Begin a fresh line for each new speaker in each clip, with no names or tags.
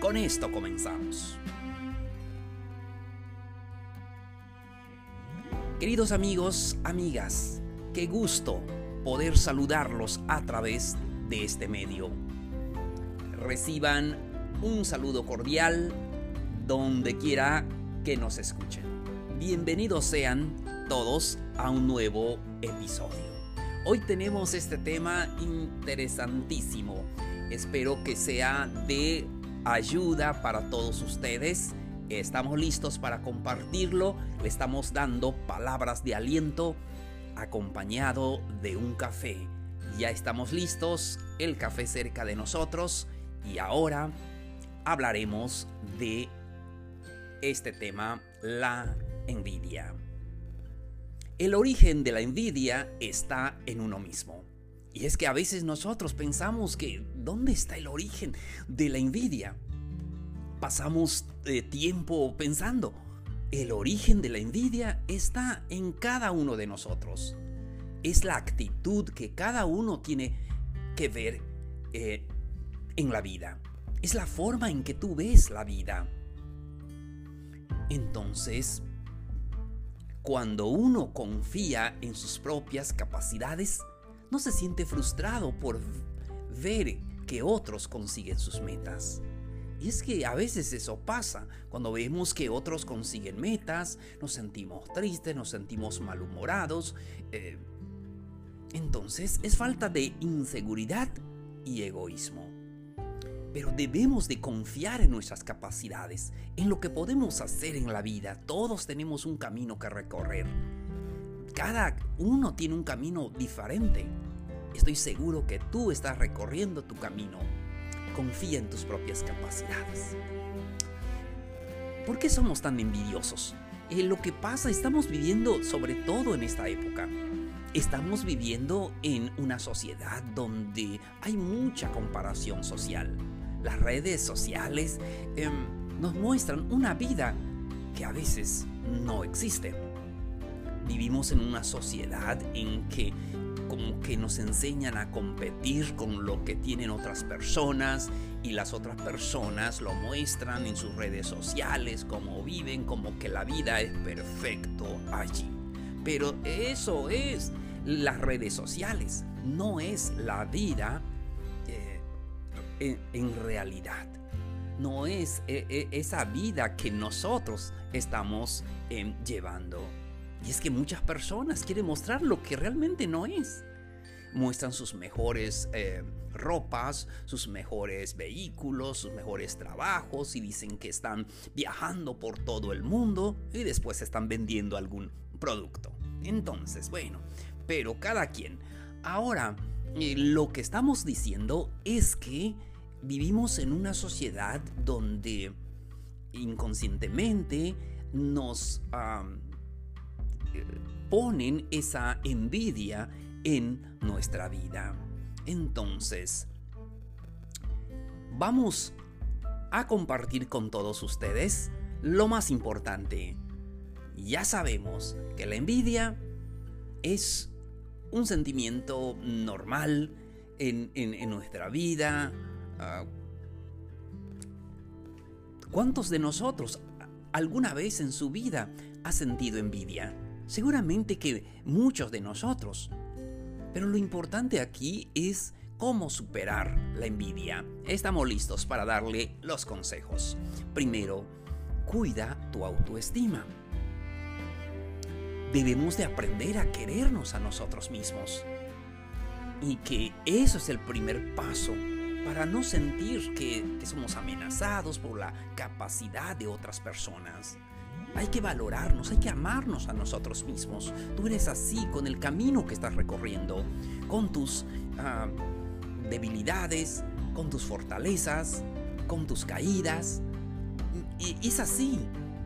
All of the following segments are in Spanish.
Con esto comenzamos. Queridos amigos, amigas, qué gusto poder saludarlos a través de este medio. Reciban un saludo cordial donde quiera que nos escuchen. Bienvenidos sean todos a un nuevo episodio. Hoy tenemos este tema interesantísimo. Espero que sea de ayuda para todos ustedes. Estamos listos para compartirlo. Le estamos dando palabras de aliento acompañado de un café. Ya estamos listos, el café cerca de nosotros y ahora hablaremos de este tema, la envidia. El origen de la envidia está en uno mismo. Y es que a veces nosotros pensamos que ¿dónde está el origen de la envidia? Pasamos eh, tiempo pensando, el origen de la envidia está en cada uno de nosotros. Es la actitud que cada uno tiene que ver eh, en la vida. Es la forma en que tú ves la vida. Entonces, cuando uno confía en sus propias capacidades, no se siente frustrado por ver que otros consiguen sus metas. Y es que a veces eso pasa. Cuando vemos que otros consiguen metas, nos sentimos tristes, nos sentimos malhumorados. Eh, entonces es falta de inseguridad y egoísmo. Pero debemos de confiar en nuestras capacidades, en lo que podemos hacer en la vida. Todos tenemos un camino que recorrer. Cada uno tiene un camino diferente. Estoy seguro que tú estás recorriendo tu camino. Confía en tus propias capacidades. ¿Por qué somos tan envidiosos? Eh, lo que pasa, estamos viviendo, sobre todo en esta época, estamos viviendo en una sociedad donde hay mucha comparación social. Las redes sociales em, nos muestran una vida que a veces no existe. Vivimos en una sociedad en que como que nos enseñan a competir con lo que tienen otras personas y las otras personas lo muestran en sus redes sociales, como viven, como que la vida es perfecto allí. Pero eso es las redes sociales, no es la vida eh, en, realidad. No es eh, eh, esa vida que nosotros estamos em, llevando. Y es que muchas personas quieren mostrar lo que realmente no es. Muestran sus mejores eh, ropas, sus mejores vehículos, sus mejores trabajos y dicen que están viajando por todo el mundo y después están vendiendo algún producto. Entonces, bueno, pero cada quien. Ahora, eh, lo que estamos diciendo es que vivimos en una sociedad donde inconscientemente nos ponen esa envidia en nuestra vida. Entonces, vamos a compartir con todos ustedes lo más importante. Ya sabemos que la envidia es un sentimiento normal en, nuestra vida. Ah, ¿Cuántos de nosotros alguna vez en su vida ha sentido envidia? Seguramente que muchos de nosotros. Pero lo importante aquí es cómo superar la envidia. Estamos listos para darle los consejos. Primero, cuida tu autoestima. Debemos de aprender a querernos a nosotros mismos. Y que eso es el primer paso para no sentir que, que somos amenazados por la capacidad de otras personas. Hay que valorarnos, hay que amarnos a nosotros mismos. Tú eres así con el camino que estás recorriendo, con tus ah, debilidades, con tus fortalezas. con tus caídas. Es así,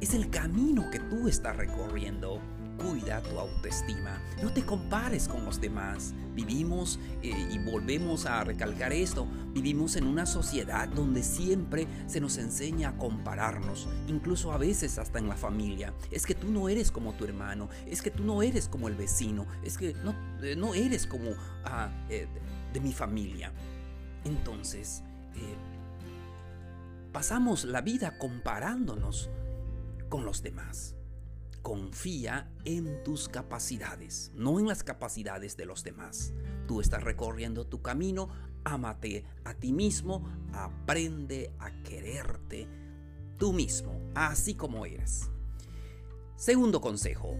es el camino que tú estás recorriendo. Cuida tu autoestima. No te compares con los demás. Vivimos, eh, y volvemos a recalcar esto, vivimos en una sociedad donde siempre se nos enseña a compararnos, incluso a veces hasta en la familia. Es que tú no eres como tu hermano, es que tú no eres como el vecino, es que no, eh, no eres como ah, eh, de mi familia. Entonces, pasamos la vida comparándonos con los demás. Confía en tus capacidades, no en las capacidades de los demás. Tú estás recorriendo tu camino, ámate a ti mismo, aprende a quererte tú mismo, así como eres. Segundo consejo,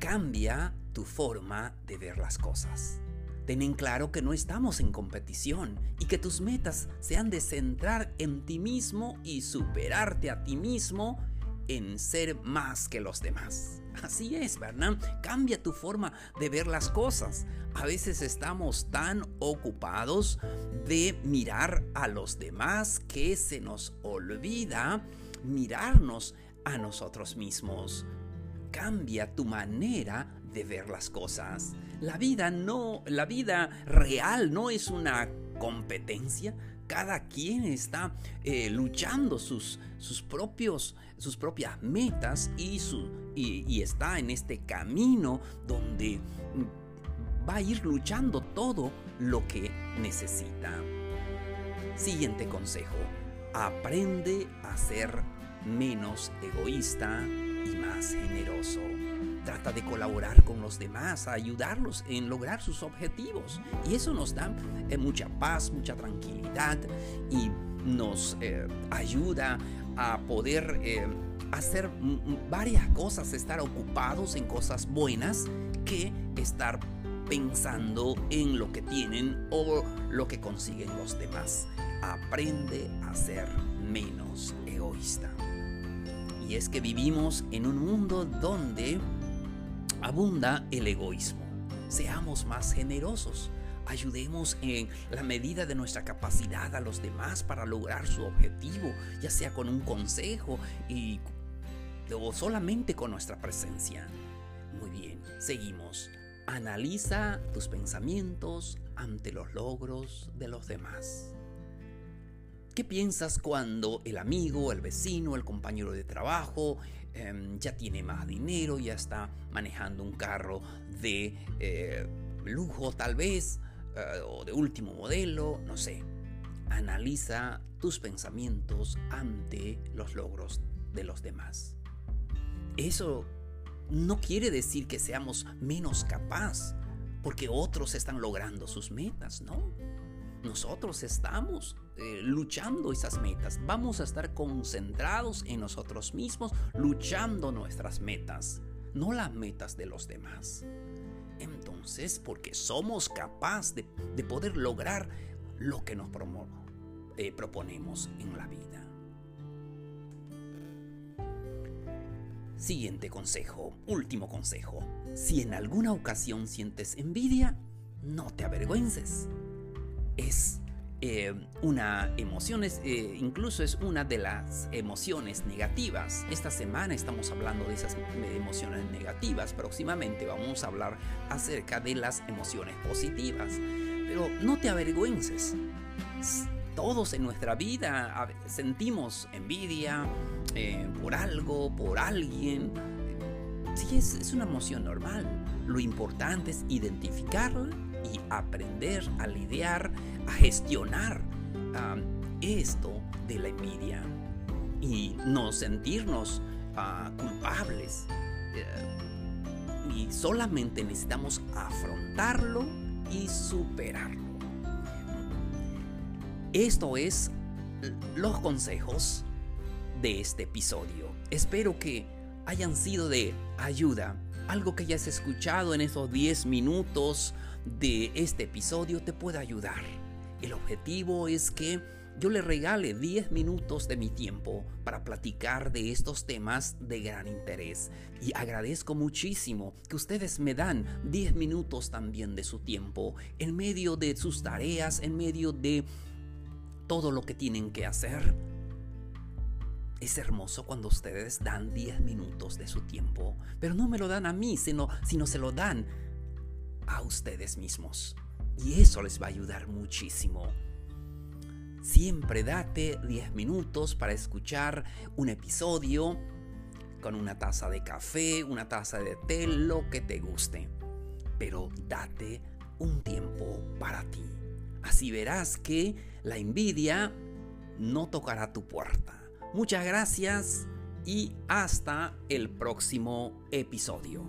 cambia tu forma de ver las cosas. Ten en claro que no estamos en competición y que tus metas se han de centrar en ti mismo y superarte a ti mismo en ser más que los demás. Así es, ¿verdad? Cambia tu forma de ver las cosas. A veces estamos tan ocupados de mirar a los demás que se nos olvida mirarnos a nosotros mismos. Cambia tu manera de ver las cosas. La vida no, la vida real no es una competencia, cada quien está eh, luchando sus, sus, propios, sus propias metas y, su, y, está en este camino donde va a ir luchando todo lo que necesita. Siguiente consejo. Aprende a ser menos egoísta y más generoso. Trata de colaborar con los demás, a ayudarlos en lograr sus objetivos. Y eso nos da eh, mucha paz, mucha tranquilidad y nos eh, ayuda a poder eh, hacer varias cosas, estar ocupados en cosas buenas que estar pensando en lo que tienen o lo que consiguen los demás. Aprende a ser menos egoísta. Y es que vivimos en un mundo donde abunda el egoísmo. Seamos más generosos. Ayudemos en la medida de nuestra capacidad a los demás para lograr su objetivo, ya sea con un consejo y o solamente con nuestra presencia. Muy bien, seguimos. Analiza tus pensamientos ante los logros de los demás. ¿Qué piensas cuando el amigo, el vecino, el compañero de trabajo, Em, ya tiene más dinero, ya está manejando un carro de eh, lujo tal vez, eh, o de último modelo, no sé. Analiza tus pensamientos ante los logros de los demás. Eso no quiere decir que seamos menos capaz porque otros están logrando sus metas, ¿no? nosotros estamos eh, luchando esas metas. Vamos a estar concentrados en nosotros mismos, luchando nuestras metas, no las metas de los demás. Entonces, porque somos capaces de, poder lograr lo que nos eh, proponemos en la vida. Siguiente consejo, último consejo. Si en alguna ocasión sientes envidia, no te avergüences es eh, una emoción, eh, incluso es una de las emociones negativas. Esta semana estamos hablando de esas emociones negativas, próximamente vamos a hablar acerca de las emociones positivas. Pero no te avergüences. Todos en nuestra vida sentimos envidia eh, por algo, por alguien. Sí, es, es una emoción normal. Lo importante es identificarla y aprender a lidiar, gestionar esto de la envidia y no sentirnos ah, culpables. Eh, y solamente necesitamos afrontarlo y superarlo. Esto es los consejos de este episodio. Espero que hayan sido de ayuda. Algo que hayas escuchado en esos 10 minutos de este episodio te pueda ayudar. El objetivo es que yo le regale 10 minutos de mi tiempo para platicar de estos temas de gran interés. Y agradezco muchísimo que ustedes me dan 10 minutos también de su tiempo en medio de sus tareas, en medio de todo lo que tienen que hacer. Es hermoso cuando ustedes dan 10 minutos de su tiempo, pero no me lo dan a mí, sino, sino se lo dan a ustedes mismos. Y eso les va a ayudar muchísimo. Siempre date 10 minutos para escuchar un episodio con una taza de café, una taza de té, lo que te guste. Pero date un tiempo para ti. Así verás que la envidia no tocará tu puerta. Muchas gracias y hasta el próximo episodio.